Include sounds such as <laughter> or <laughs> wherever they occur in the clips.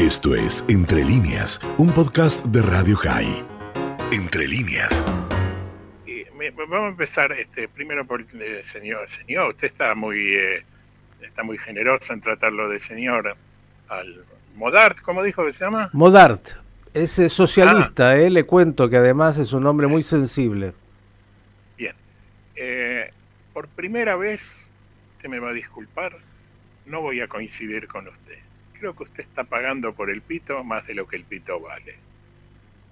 Esto es Entre líneas, un podcast de Radio High. Entre líneas. vamos a empezar este, primero por el eh, señor. Señor, usted está muy, eh, está muy generoso en tratarlo de señor al Modart, ¿cómo dijo que se llama? Modart, es socialista, ah. eh, le cuento que además es un hombre muy sensible. Bien, eh, por primera vez, usted me va a disculpar, no voy a coincidir con usted creo que usted está pagando por el pito más de lo que el pito vale.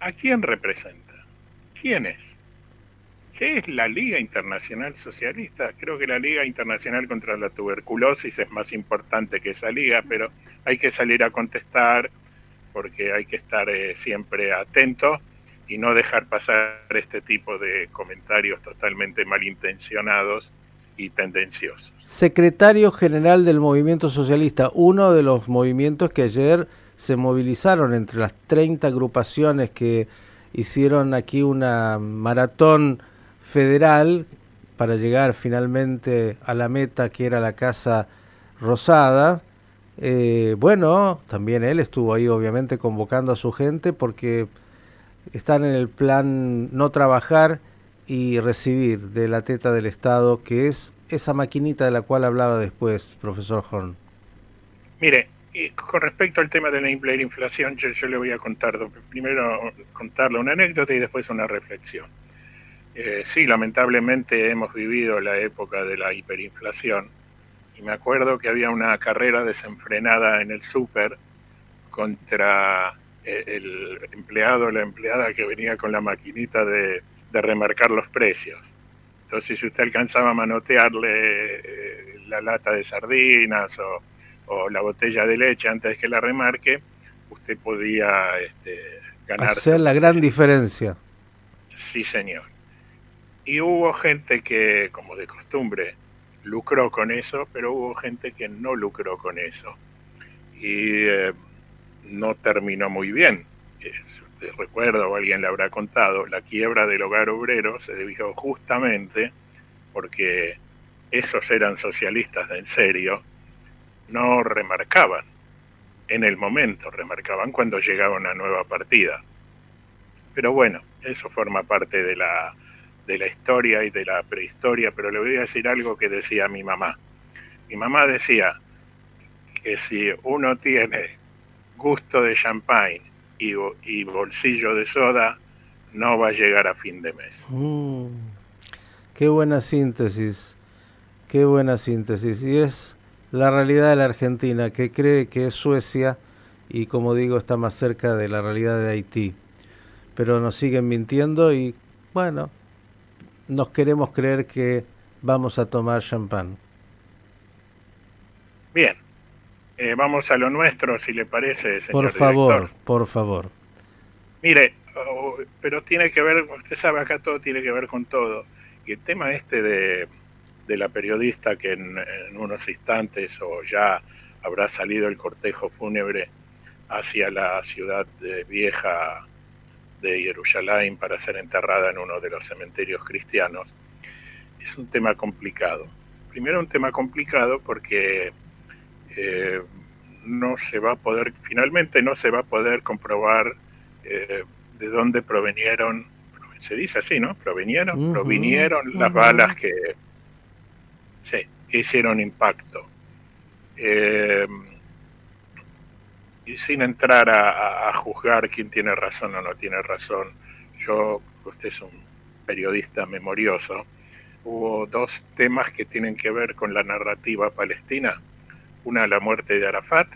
¿A quién representa? ¿Quién es? ¿Qué es la Liga Internacional Socialista? Creo que la Liga Internacional contra la Tuberculosis es más importante que esa liga, pero hay que salir a contestar porque hay que estar eh, siempre atento y no dejar pasar este tipo de comentarios totalmente malintencionados y tendenciosos. Secretario General del Movimiento Socialista, uno de los movimientos que ayer se movilizaron entre las 30 agrupaciones que hicieron aquí una maratón federal para llegar finalmente a la meta que era la Casa Rosada. Eh, bueno, también él estuvo ahí obviamente convocando a su gente porque están en el plan no trabajar y recibir de la teta del Estado, que es esa maquinita de la cual hablaba después, profesor Horn? Mire, con respecto al tema de la inflación, yo, le voy a contar, primero contarle una anécdota y después una reflexión. Eh, sí, lamentablemente hemos vivido la época de la hiperinflación y me acuerdo que había una carrera desenfrenada en el súper contra eh, el empleado la empleada que venía con la maquinita de de remarcar los precios. Entonces, si usted alcanzaba a manotearle eh, la lata de sardinas o, la botella de leche antes de que la remarque, usted podía este, ganar. Hacer la gran diferencia. Sí, señor. Y hubo gente que, como de costumbre, lucró con eso, pero hubo gente que no lucró con eso. Y eh, no terminó muy bien recuerdo o alguien le habrá contado, la quiebra del hogar obrero se debió justamente porque esos eran socialistas de en serio, no remarcaban en el momento, remarcaban cuando llegaba una nueva partida. Pero bueno, eso forma parte de la, de la historia y de la prehistoria, pero le voy a decir algo que decía mi mamá. Mi mamá decía que si uno tiene gusto de champagne y, bolsillo de soda, no va a llegar a fin de mes. Mm, qué buena síntesis, qué buena síntesis. Y es la realidad de la Argentina, que cree que es Suecia y como digo está más cerca de la realidad de Haití. Pero nos siguen mintiendo y bueno, nos queremos creer que vamos a tomar champán. Bien, eh, vamos a lo nuestro, si le parece, señor Por favor, por favor. Mire, oh, pero tiene que ver, usted sabe, acá todo tiene que ver con todo. Y el tema este de, la periodista que en, unos instantes o ya habrá salido el cortejo fúnebre hacia la ciudad vieja de Jerusalén para ser enterrada en uno de los cementerios cristianos, es un tema complicado. Primero un tema complicado porque eh, no se va a poder, finalmente no se va a poder comprobar eh, de dónde provenieron, se dice así, ¿no? Provenieron, provinieron las balas que, sí, hicieron impacto. Eh, y sin entrar a, a, juzgar quién tiene razón o no tiene razón, yo, usted es un periodista memorioso, hubo dos temas que tienen que ver con la narrativa palestina una, la muerte de Arafat.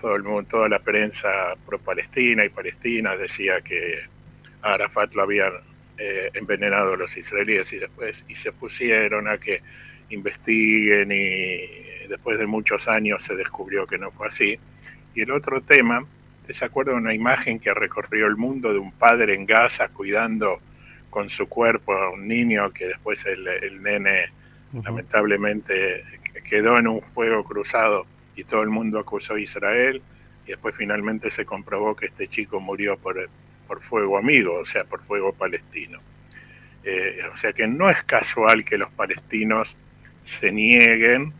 Todo el mundo, toda la prensa pro-palestina y palestina decía que a Arafat lo habían eh, envenenado los israelíes y después y se pusieron a que investiguen y después de muchos años se descubrió que no fue así. Y el otro tema, ¿se acuerda de una imagen que recorrió el mundo de un padre en Gaza cuidando con su cuerpo a un niño que después el, el nene lamentablemente quedó en un fuego cruzado y todo el mundo acusó a Israel y después finalmente se comprobó que este chico murió por, por fuego amigo, o sea, por fuego palestino. Eh, o sea que no es casual que los palestinos se nieguen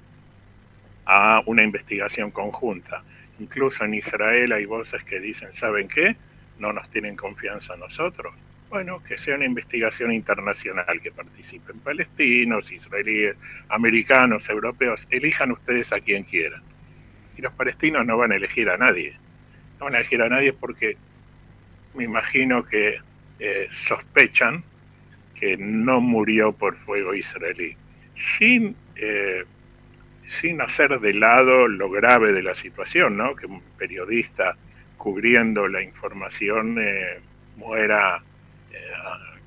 a una investigación conjunta. incluso en Israel hay voces que dicen, ¿saben qué? No nos tienen confianza a nosotros. Bueno, que sea una investigación internacional, que participen palestinos, israelíes, americanos, europeos, elijan ustedes a quien quieran. Y los palestinos no van a elegir a nadie. No van a elegir a nadie porque me imagino que eh, sospechan que no murió por fuego israelí, sin, eh, sin hacer de lado lo grave de la situación, ¿no? que un periodista cubriendo la información eh, muera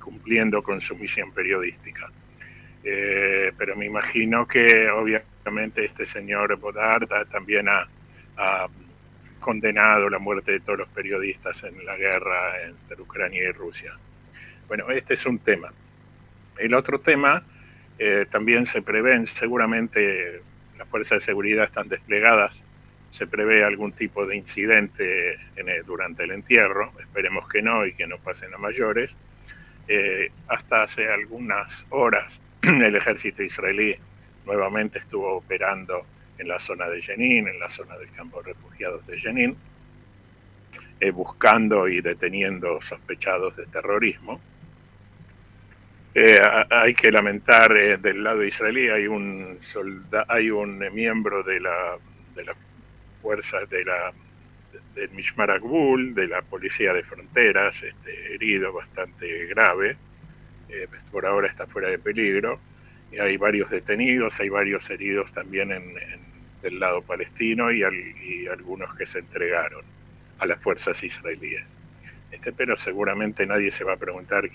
cumpliendo con su misión periodística. pero me imagino que obviamente este señor Bodard también ha, ha condenado la muerte de todos los periodistas en la guerra entre Ucrania y Rusia. Bueno, este es un tema. El otro tema, eh, también se prevén, seguramente las fuerzas de seguridad están desplegadas, se prevé algún tipo de incidente durante el entierro, esperemos que no y que no pasen a mayores. Eh, hasta hace algunas horas <clears throat> el ejército israelí nuevamente estuvo operando en la zona de Jenin, en la zona del campo de refugiados de Jenin, eh, buscando y deteniendo sospechados de terrorismo. Eh, hay que lamentar del lado israelí hay un hay un miembro de la fuerza de la del Mishmar Akbul, de la policía de fronteras, este, herido bastante grave, por ahora está fuera de peligro, y hay varios detenidos, hay varios heridos también en del lado palestino y, algunos que se entregaron a las fuerzas israelíes. Este, pero seguramente nadie se va a preguntar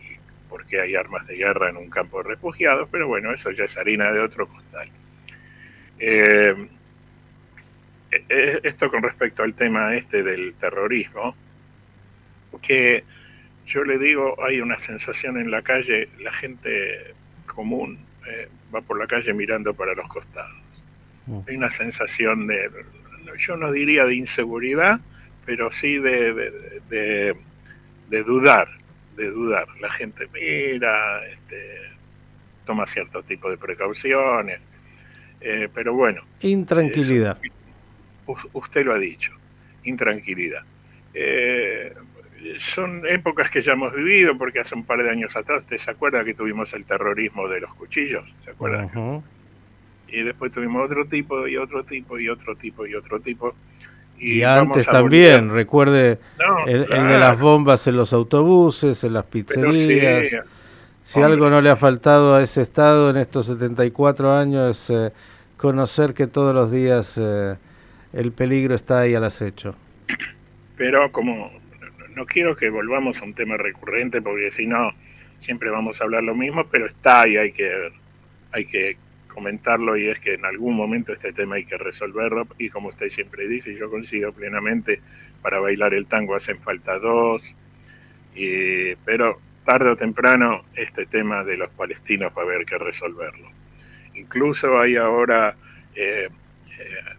por qué hay armas de guerra en un campo de refugiados, pero bueno, eso ya es harina de otro costal. Eh, eh, esto con respecto al tema este del terrorismo, que yo le digo, hay una sensación en la calle, la gente común eh, va por la calle mirando para los costados Mm. Hay una sensación de, yo no diría de inseguridad, pero sí de, de, dudar, de dudar. La gente mira, este, toma cierto tipo de precauciones, eh, pero bueno. Intranquilidad. Usted lo ha dicho, intranquilidad. Eh, son épocas que ya hemos vivido, porque hace un par de años atrás, ¿usted se acuerda que tuvimos el terrorismo de los cuchillos? ¿Se acuerda? y después tuvimos otro tipo y otro tipo y otro tipo y otro tipo. Y, antes también, recuerde el, de las bombas en los autobuses, en las pizzerías. si algo no le ha faltado a ese estado en estos 74 años es eh, conocer que todos los días eh, el peligro está ahí al acecho. Pero como no quiero que volvamos a un tema recurrente porque si no siempre vamos a hablar lo mismo, pero está y hay que hay que comentarlo y es que en algún momento este tema hay que resolverlo y como usted siempre dice, yo coincido plenamente, para bailar el tango hacen falta dos, y, pero tarde o temprano este tema de los palestinos va a haber que resolverlo. Incluso hay ahora, eh, eh,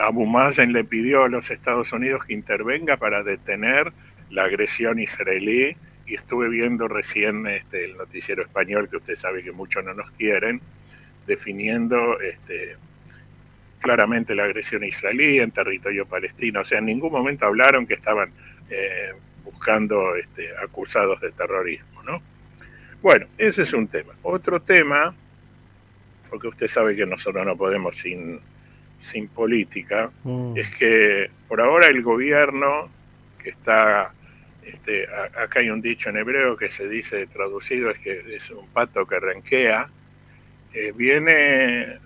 Abu Mazen le pidió a los Estados Unidos que intervenga para detener la agresión israelí y estuve viendo recién este, el noticiero español que usted sabe que muchos no nos quieren, definiendo este, claramente la agresión israelí en territorio palestino. O sea, en ningún momento hablaron que estaban eh, buscando este, acusados de terrorismo, ¿no? Bueno, ese es un tema. Otro tema, porque usted sabe que nosotros no podemos sin, sin política, mm. es que por ahora el gobierno que está, este, acá hay un dicho en hebreo que se dice traducido, es que es un pato que renquea, eh, viene,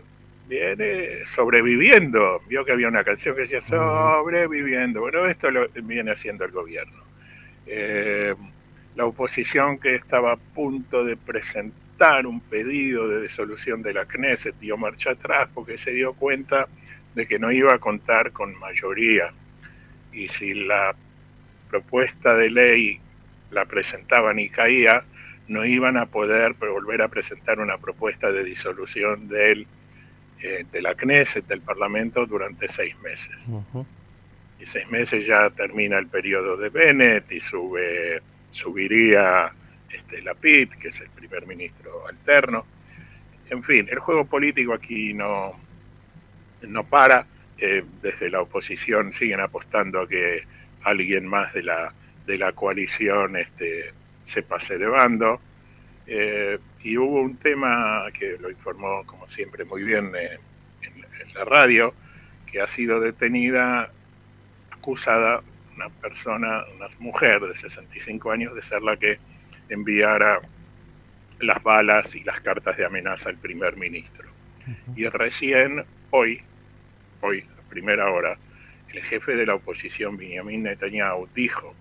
viene sobreviviendo. Vio que había una canción que decía sobreviviendo. Bueno, esto lo viene haciendo el gobierno. Eh, la oposición que estaba a punto de presentar un pedido de disolución de la Knesset dio marcha atrás porque se dio cuenta de que no iba a contar con mayoría. Y si la propuesta de ley la presentaban y caía, no iban a poder volver a presentar una propuesta de disolución del, eh, de la Knesset, del Parlamento, durante seis meses. Y seis meses ya termina el periodo de Bennett y sube, subiría este, Lapid, que es el primer ministro alterno. En fin, el juego político aquí no, no para. eh, desde la oposición siguen apostando a que alguien más de la, de la coalición este, se pase de bando. Eh, y hubo un tema que lo informó, como siempre, muy bien en, la radio, que ha sido detenida, acusada, una persona, una mujer de 65 años, de ser la que enviara las balas y las cartas de amenaza al primer ministro. Y recién hoy, hoy, a primera hora, el jefe de la oposición, Benjamin Netanyahu, dijo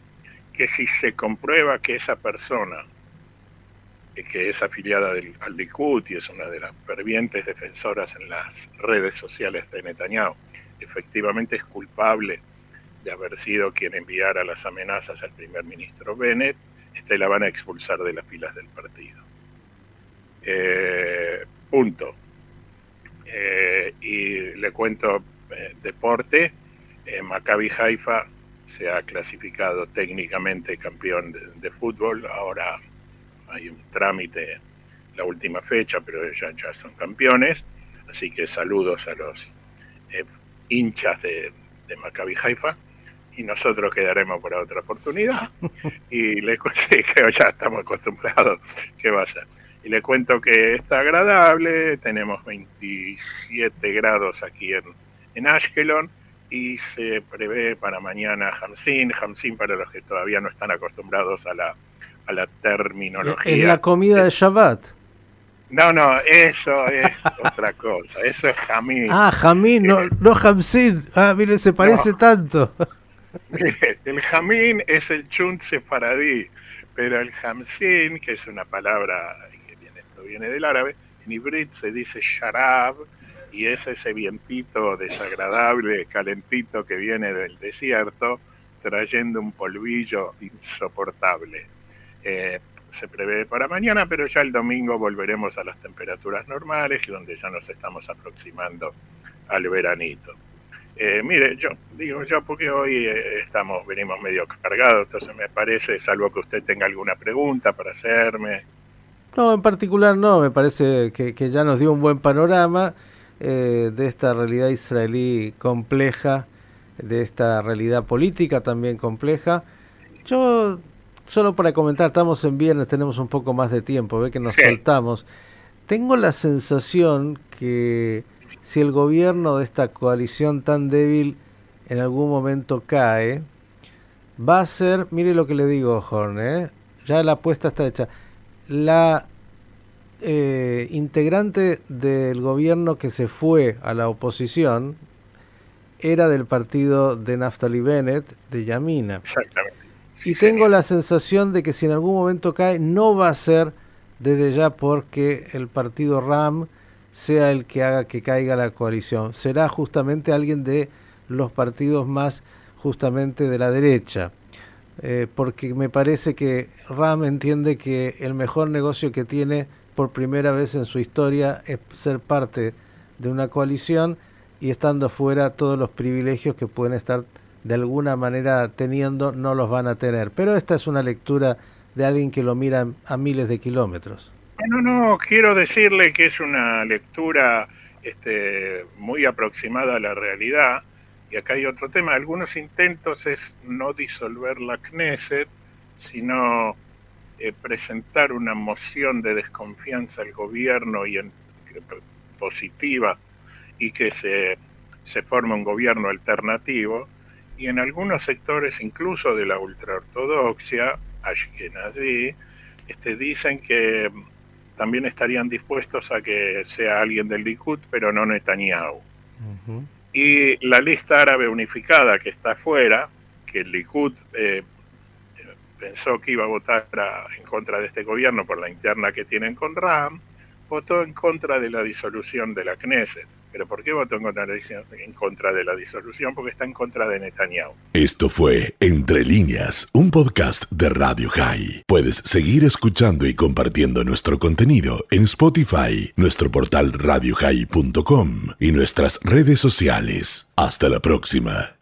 que si se comprueba que esa persona, que es afiliada al Likud y es una de las fervientes defensoras en las redes sociales de Netanyahu, efectivamente es culpable de haber sido quien enviara las amenazas al primer ministro Bennett, este la van a expulsar de las filas del partido. Eh, punto. Eh, y le cuento eh, deporte, Maccabi Haifa se ha clasificado técnicamente campeón de, fútbol, ahora hay un trámite la última fecha, pero ya, ya son campeones, así que saludos a los hinchas de, de Maccabi Haifa. Y nosotros quedaremos para otra oportunidad. <laughs> Y le <laughs> sí, que ya estamos acostumbrados, ¿qué va a ser? Y le cuento que está agradable, tenemos 27 grados aquí en, en Ashkelon y se prevé para mañana Hamsin, Hamsin para los que todavía no están acostumbrados a la, a la terminología. ¿Es la comida de Shabbat? No, no, eso es <laughs> otra cosa, eso es Jamín. Ah, Jamín, no, no Hamsin. Ah, mire, se parece tanto. <laughs> el jamín es el chunt sefaradí, pero el hamsin, que es una palabra que viene, viene del árabe, en ibrit se dice sharab, y es ese vientito desagradable, calentito que viene del desierto, trayendo un polvillo insoportable. Eh, se prevé para mañana, pero ya el domingo volveremos a las temperaturas normales, donde ya nos estamos aproximando al veranito. Eh, mire, yo digo yo porque hoy eh, estamos, venimos medio cargados, entonces me parece, salvo que usted tenga alguna pregunta para hacerme. No, en particular no, me parece que, ya nos dio un buen panorama eh, de esta realidad israelí compleja, de esta realidad política también compleja. Yo, solo para comentar, estamos en viernes, tenemos un poco más de tiempo, ve que nos faltamos. Tengo la sensación que si el gobierno de esta coalición tan débil en algún momento cae, va a ser, mire lo que le digo, Horn, ¿eh? ya la apuesta está hecha, la eh, integrante del gobierno que se fue a la oposición era del partido de Naftali Bennett, de Yamina. Exactamente. y tengo la sensación de que si en algún momento cae, no va a ser desde ya porque el partido RAM sea el que haga que caiga la coalición. Será justamente alguien de los partidos más justamente de la derecha. Eh, porque me parece que Ram entiende que el mejor negocio que tiene por primera vez en su historia ser parte de una coalición y estando fuera todos los privilegios que pueden estar de alguna manera teniendo no los van a tener. Pero esta es una lectura de alguien que lo mira a miles de kilómetros. No, no, quiero decirle que es una lectura este, muy aproximada a la realidad. Y acá hay otro tema. Algunos intentos es no disolver la Knesset, sino eh, presentar una moción de desconfianza al gobierno y en, positiva y que se, se forme un gobierno alternativo. Y en algunos sectores, incluso de la ultraortodoxia, Ashkenazi, este, dicen que también estarían dispuestos a que sea alguien del Likud, pero no Netanyahu. Y la lista árabe unificada que está afuera, que el Likud eh, pensó que iba a votar en contra de este gobierno por la interna que tienen con Ram, votó en contra de la disolución de la Knesset. ¿Pero por qué votó en contra, de la disolución? Porque está en contra de Netanyahu. Esto fue Entre líneas, un podcast de Radio High. Puedes seguir escuchando y compartiendo nuestro contenido en Spotify, nuestro portal radiohigh.com y nuestras redes sociales. Hasta la próxima.